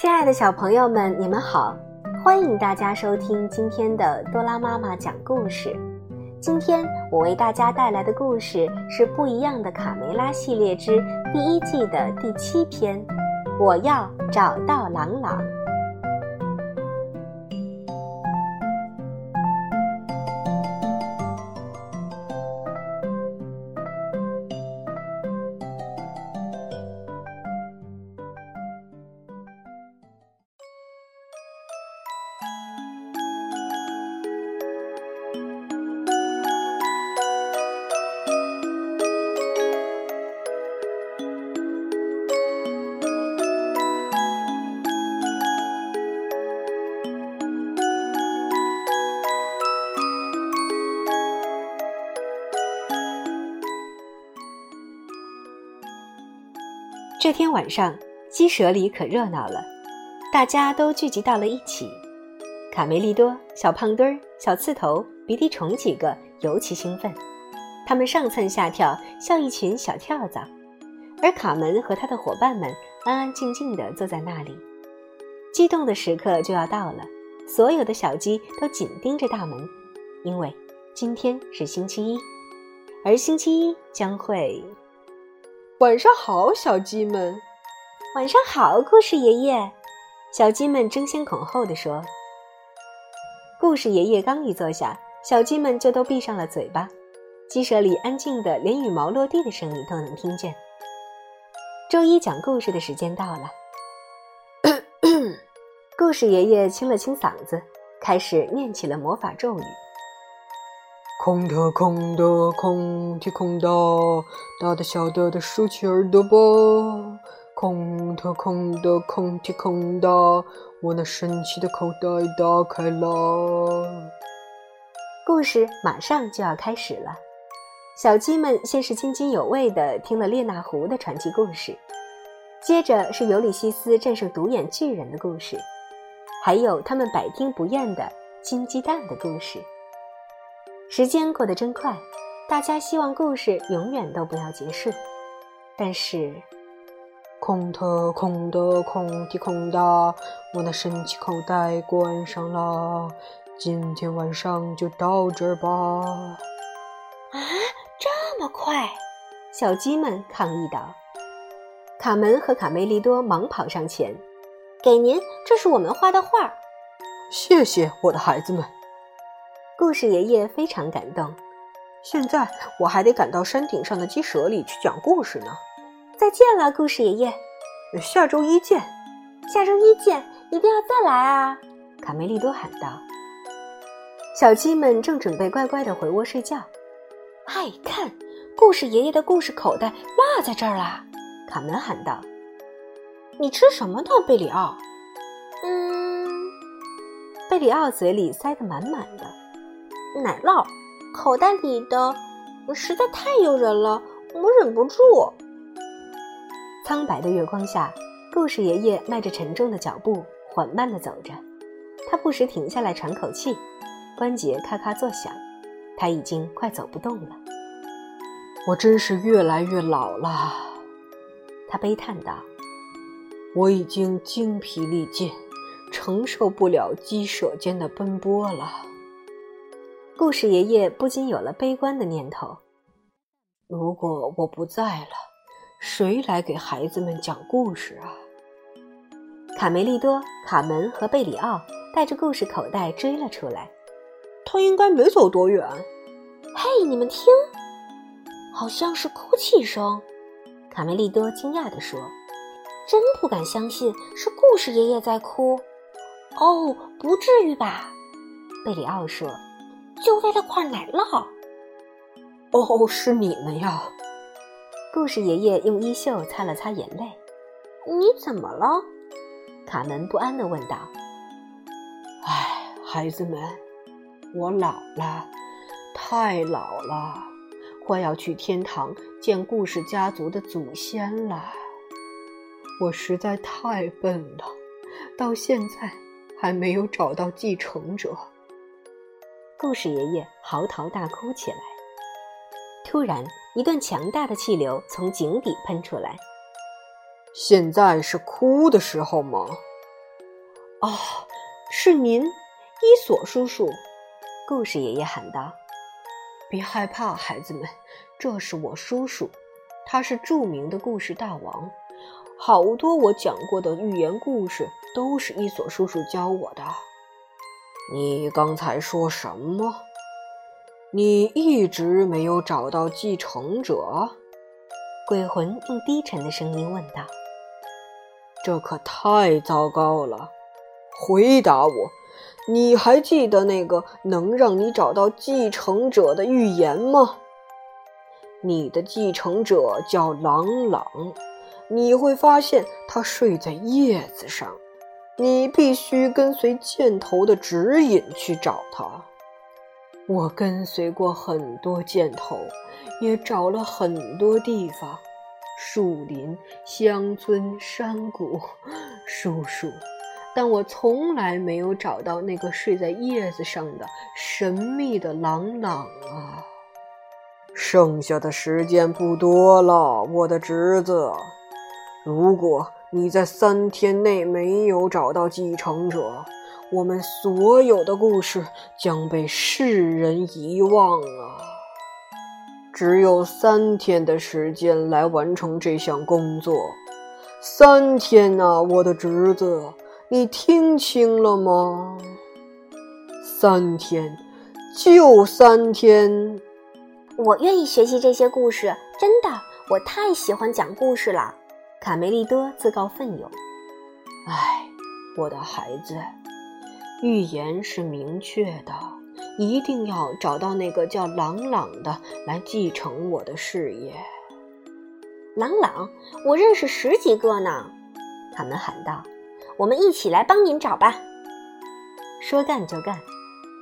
亲爱的小朋友们，你们好！欢迎大家收听今天的多拉妈妈讲故事。今天我为大家带来的故事是《不一样的卡梅拉》系列之第一季的第七篇。我要找到朗朗。这天晚上，鸡舍里可热闹了，大家都聚集到了一起。卡梅利多、小胖墩儿、小刺头、鼻涕虫几个尤其兴奋，他们上蹿下跳，像一群小跳蚤。而卡门和他的伙伴们安安静静地坐在那里。激动的时刻就要到了，所有的小鸡都紧盯着大门，因为今天是星期一，而星期一将会。晚上好，小鸡们。晚上好，故事爷爷。小鸡们争先恐后地说。故事爷爷刚一坐下，小鸡们就都闭上了嘴巴。鸡舍里安静的，连羽毛落地的声音都能听见。周一讲故事的时间到了。故事爷爷清了清嗓子，开始念起了魔法咒语。空的，空的，空的，空的，大的、小的，都竖起耳朵吧。空的，空的，空的，空的，我那神奇的口袋打开了。故事马上就要开始了。小鸡们先是津津有味地听了列那狐的传奇故事，接着是尤里西斯战胜独眼巨人的故事，还有他们百听不厌的金鸡蛋的故事。时间过得真快，大家希望故事永远都不要结束。但是，空的，空的，空的，空的，我那神奇口袋关上了。今天晚上就到这儿吧。啊，这么快！小鸡们抗议道。卡门和卡梅利多忙跑上前，给您，这是我们画的画。谢谢，我的孩子们。故事爷爷非常感动。现在我还得赶到山顶上的鸡舍里去讲故事呢。再见了，故事爷爷。下周一见。下周一见，一定要再来啊！卡梅利多喊道。小鸡们正准备乖乖的回窝睡觉。嗨，看，故事爷爷的故事口袋落在这儿啦。卡门喊道。你吃什么呢，贝里奥？嗯，贝里奥嘴里塞得满满的。奶酪，口袋里的实在太诱人了，我忍不住。苍白的月光下，故事爷爷迈着沉重的脚步缓慢地走着，他不时停下来喘口气，关节咔咔作响，他已经快走不动了。我真是越来越老了，他悲叹道。我已经精疲力尽，承受不了鸡舍间的奔波了。故事爷爷不禁有了悲观的念头。如果我不在了，谁来给孩子们讲故事啊？卡梅利多、卡门和贝里奥带着故事口袋追了出来。他应该没走多远。嘿，你们听，好像是哭泣声。卡梅利多惊讶地说：“真不敢相信是故事爷爷在哭。”哦，不至于吧？贝里奥说：“就为了块奶酪。”哦，是你们呀！故事爷爷用衣袖擦了擦眼泪。“你怎么了？”卡门不安地问道。“唉，孩子们，我老了，太老了，快要去天堂见故事家族的祖先了。我实在太笨了，到现在还没有找到继承者。”故事爷爷嚎啕大哭起来。突然，一段强大的气流从井底喷出来。现在是哭的时候吗？哦，是您，伊索叔叔。故事爷爷喊道：“别害怕，孩子们，这是我叔叔，他是著名的故事大王。好多我讲过的寓言故事都是伊索叔叔教我的。”你刚才说什么？你一直没有找到继承者？鬼魂用低沉的声音问道。“这可太糟糕了！回答我，你还记得那个能让你找到继承者的预言吗？你的继承者叫朗朗，你会发现他睡在叶子上，你必须跟随箭头的指引去找他。”我跟随过很多箭头，也找了很多地方，树林、乡村、山谷，叔叔，但我从来没有找到那个睡在叶子上的神秘的朗朗啊！剩下的时间不多了，我的侄子，如果你在三天内没有找到继承者，我们所有的故事将被世人遗忘啊！只有三天的时间来完成这项工作，三天呐，我的侄子，你听清了吗？三天，就三天！我愿意学习这些故事，真的，我太喜欢讲故事了。卡梅利多自告奋勇。唉，我的孩子。预言是明确的，一定要找到那个叫朗朗的来继承我的事业。朗朗，我认识十几个呢。他们喊道：“我们一起来帮您找吧。”说干就干，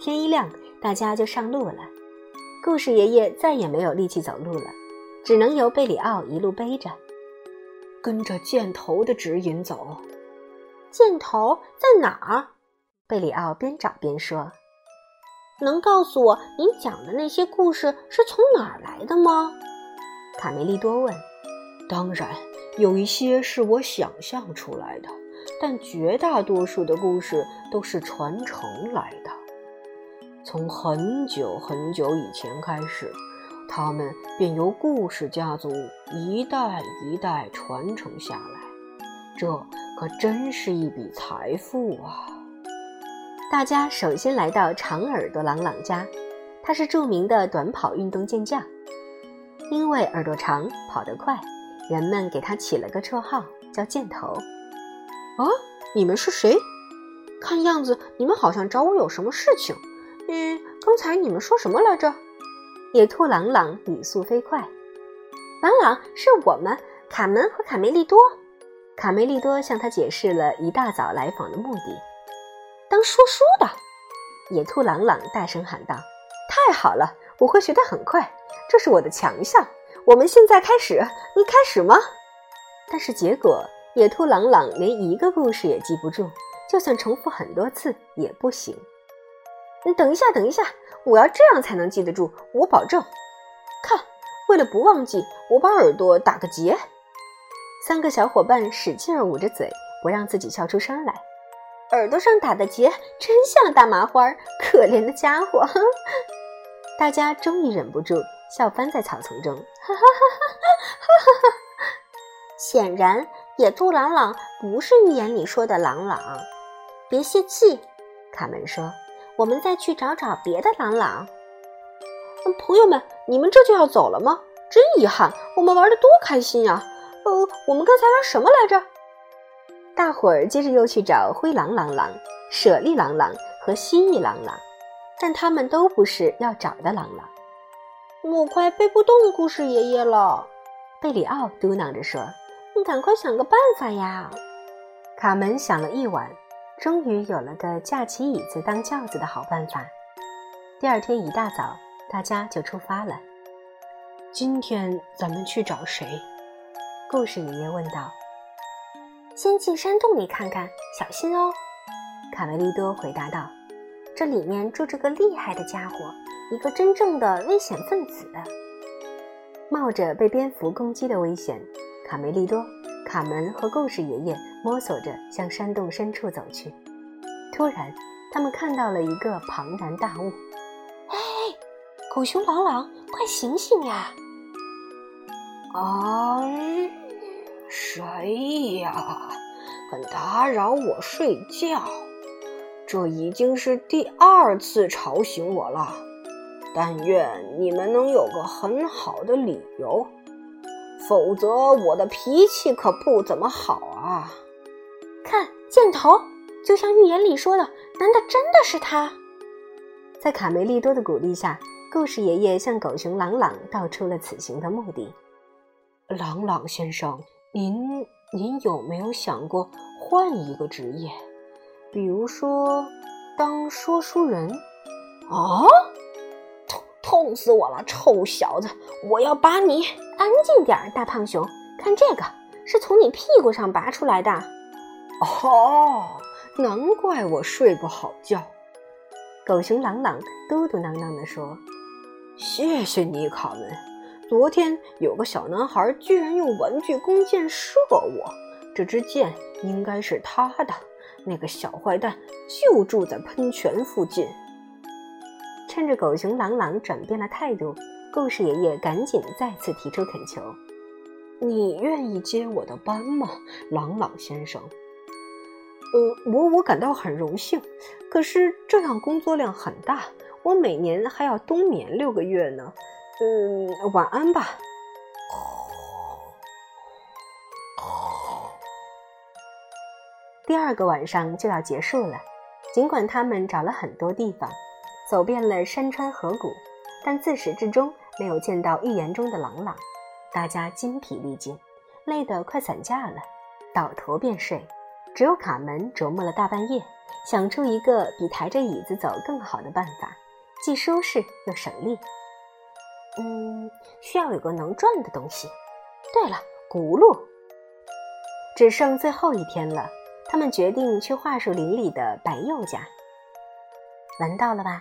天一亮，大家就上路了。故事爷爷再也没有力气走路了，只能由贝里奥一路背着，跟着箭头的指引走。箭头在哪儿？贝里奥边找边说：“能告诉我您讲的那些故事是从哪儿来的吗？”卡梅利多问。“当然，有一些是我想象出来的，但绝大多数的故事都是传承来的。从很久很久以前开始，他们便由故事家族一代一代传承下来。这可真是一笔财富啊！”大家首先来到长耳朵朗朗家，他是著名的短跑运动健将。因为耳朵长，跑得快，人们给他起了个绰号，叫“箭头”。啊，你们是谁？看样子你们好像找我有什么事情。嗯，刚才你们说什么来着？野兔朗朗语速飞快。朗朗，是我们卡门和卡梅利多。卡梅利多向他解释了一大早来访的目的。当说书的野兔朗朗大声喊道：“太好了，我会学得很快，这是我的强项。我们现在开始，你开始吗？”但是结果，野兔朗朗连一个故事也记不住，就算重复很多次也不行。你等一下，等一下，我要这样才能记得住，我保证。看，为了不忘记，我把耳朵打个结。三个小伙伴使劲捂着嘴，不让自己笑出声来。耳朵上打的结真像大麻花，可怜的家伙！大家终于忍不住笑翻在草丛中。哈哈哈哈哈哈！显然，野兔朗朗不是预言里说的朗朗。别泄气，卡门说：“我们再去找找别的朗朗。”朋友们，你们这就要走了吗？真遗憾，我们玩的多开心呀！呃，我们刚才玩什么来着？大伙儿接着又去找灰狼狼狼、舍利狼狼和蜥蜴狼狼，但他们都不是要找的狼狼。我快背不动故事爷爷了，贝里奥嘟囔着说：“你赶快想个办法呀！”卡门想了一晚，终于有了个架起椅子当轿子的好办法。第二天一大早，大家就出发了。今天咱们去找谁？故事爷爷问道。先进山洞里看看，小心哦。卡梅利多回答道：“这里面住着个厉害的家伙。”一个真正的危险分子，冒着被蝙蝠攻击的危险，卡梅利多、卡门和故事爷爷摸索着向山洞深处走去。突然，他们看到了一个庞然大物。“哎，狗熊朗朗，快醒醒呀！”“啊，谁呀？敢打扰我睡觉？这已经是第二次吵醒我了。”但愿你们能有个很好的理由，否则我的脾气可不怎么好啊！看箭头，就像预言里说的，难道真的是他？在卡梅利多的鼓励下，故事爷爷向狗熊朗朗道出了此行的目的。朗朗先生，您您有没有想过换一个职业，比如说当说书人？啊？痛死我了，臭小子！我要把你安静点儿，大胖熊。看这个，是从你屁股上拔出来的。哦，难怪我睡不好觉。狗熊朗朗嘟嘟囔囔地说：“谢谢你，卡门。昨天有个小男孩居然用玩具弓箭射我，这支箭应该是他的。那个小坏蛋就住在喷泉附近。”趁着狗熊朗朗转变了态度，故事爷爷赶紧再次提出恳求：“你愿意接我的班吗，朗朗先生？”“呃，我我感到很荣幸，可是这样工作量很大，我每年还要冬眠六个月呢。”“嗯，晚安吧。”第二个晚上就要结束了，尽管他们找了很多地方。走遍了山川河谷，但自始至终没有见到预言中的朗朗。大家筋疲力尽，累得快散架了，倒头便睡。只有卡门琢磨了大半夜，想出一个比抬着椅子走更好的办法，既舒适又省力。嗯，需要有个能转的东西。对了，轱辘。只剩最后一天了，他们决定去桦树林里的白鼬家。闻到了吧？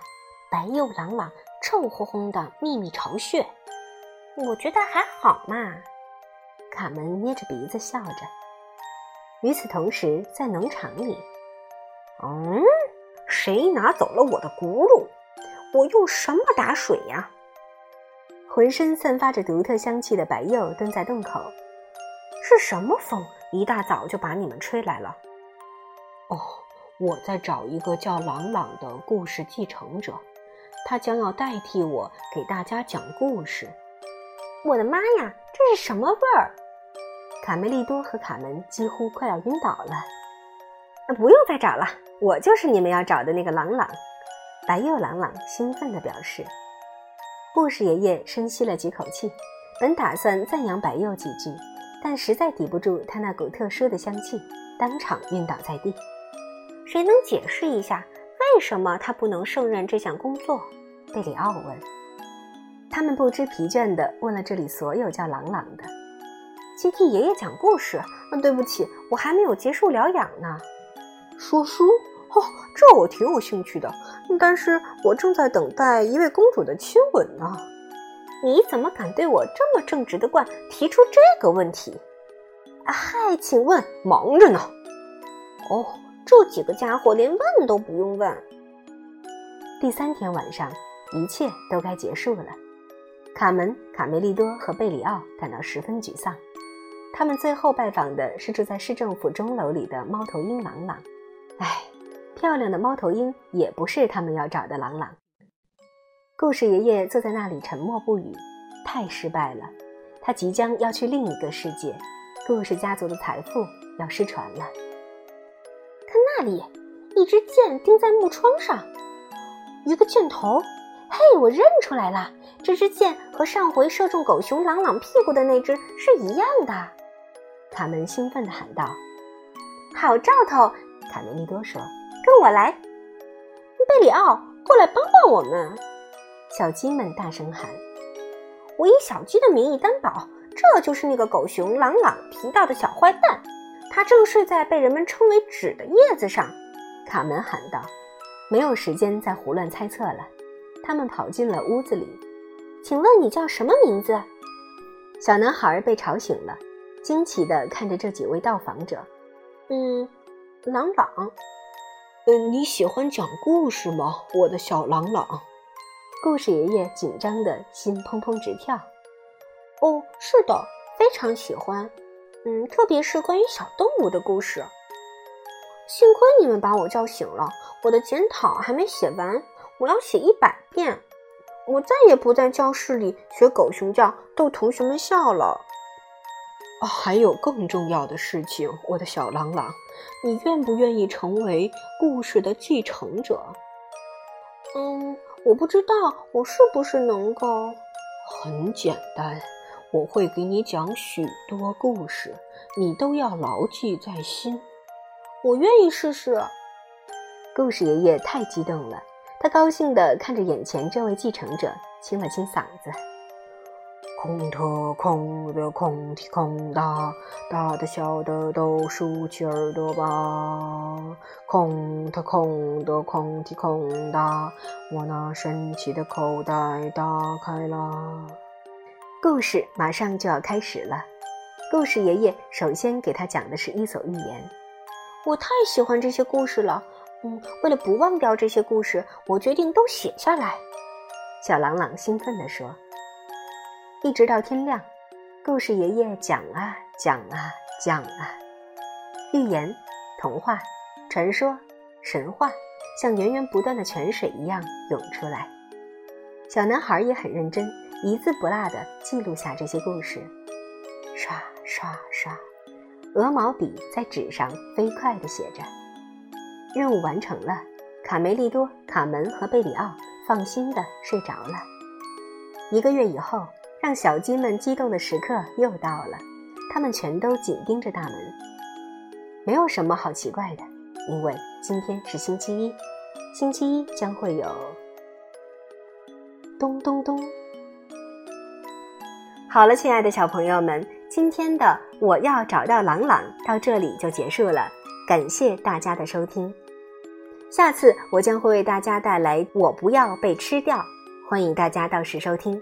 白又朗朗、臭烘烘的秘密巢穴，我觉得还好嘛。卡门捏着鼻子笑着。与此同时，在农场里，嗯，谁拿走了我的轱辘？我用什么打水呀？浑身散发着独特香气的白鼬蹲在洞口。是什么风？一大早就把你们吹来了？哦，我在找一个叫朗朗的故事继承者。他将要代替我给大家讲故事。我的妈呀，这是什么味儿？卡梅利多和卡门几乎快要晕倒了。不用再找了，我就是你们要找的那个朗朗。白鼬朗朗兴奋地表示。故事爷爷深吸了几口气，本打算赞扬白鼬几句，但实在抵不住他那股特殊的香气，当场晕倒在地。谁能解释一下？为什么他不能胜任这项工作？贝里奥问。他们不知疲倦地问了这里所有叫朗朗的。接替爷爷讲故事。嗯，对不起，我还没有结束疗养呢。说书？哦，这我挺有兴趣的。但是我正在等待一位公主的亲吻呢。你怎么敢对我这么正直的冠提出这个问题？嗨，请问，忙着呢。哦。这几个家伙连问都不用问。第三天晚上，一切都该结束了。卡门、卡梅利多和贝里奥感到十分沮丧。他们最后拜访的是住在市政府钟楼里的猫头鹰朗朗。唉，漂亮的猫头鹰也不是他们要找的朗朗。故事爷爷坐在那里沉默不语，太失败了。他即将要去另一个世界，故事家族的财富要失传了。那里，一支箭钉在木窗上，一个箭头。嘿，我认出来了，这支箭和上回射中狗熊朗朗屁股的那只是一样的。卡门兴奋地喊道：“好兆头！”卡梅利多说：“跟我来，贝里奥，过来帮帮我们！”小鸡们大声喊：“我以小鸡的名义担保，这就是那个狗熊朗朗提到的小坏蛋，他正睡在被人们称为纸的叶子上。”卡门喊道：“没有时间再胡乱猜测了。”他们跑进了屋子里。请问你叫什么名字？小男孩被吵醒了，惊奇地看着这几位到访者。嗯，朗朗。嗯，你喜欢讲故事吗，我的小朗朗？故事爷爷紧张的心砰砰直跳。哦，是的，非常喜欢。嗯，特别是关于小动物的故事。幸亏你们把我叫醒了，我的检讨还没写完。我要写一百遍，我再也不在教室里学狗熊叫逗同学们笑了。啊，还有更重要的事情，我的小朗朗，你愿不愿意成为故事的继承者？嗯，我不知道我是不是能够。很简单，我会给你讲许多故事，你都要牢记在心。我愿意试试。故事爷爷太激动了。他高兴地看着眼前这位继承者，清了清嗓子：“空的空的空的空大，大的小的都竖起耳朵吧。空的空的空的空大，我那神奇的口袋打开了。”故事马上就要开始了。故事爷爷首先给他讲的是伊索寓言。我太喜欢这些故事了。嗯，为了不忘掉这些故事，我决定都写下来。小朗朗兴奋地说：“一直到天亮，故事爷爷讲啊讲啊讲啊，寓言、童话、传说、神话，像源源不断的泉水一样涌出来。小男孩也很认真，一字不落地记录下这些故事。刷刷刷，鹅毛笔在纸上飞快地写着。”任务完成了，卡梅利多、卡门和贝里奥放心的睡着了。一个月以后，让小鸡们激动的时刻又到了，他们全都紧盯着大门。没有什么好奇怪的，因为今天是星期一，星期一将会有咚咚咚。好了，亲爱的小朋友们，今天的我要找到朗朗到这里就结束了，感谢大家的收听。下次我将会为大家带来《我不要被吃掉》，欢迎大家到时收听。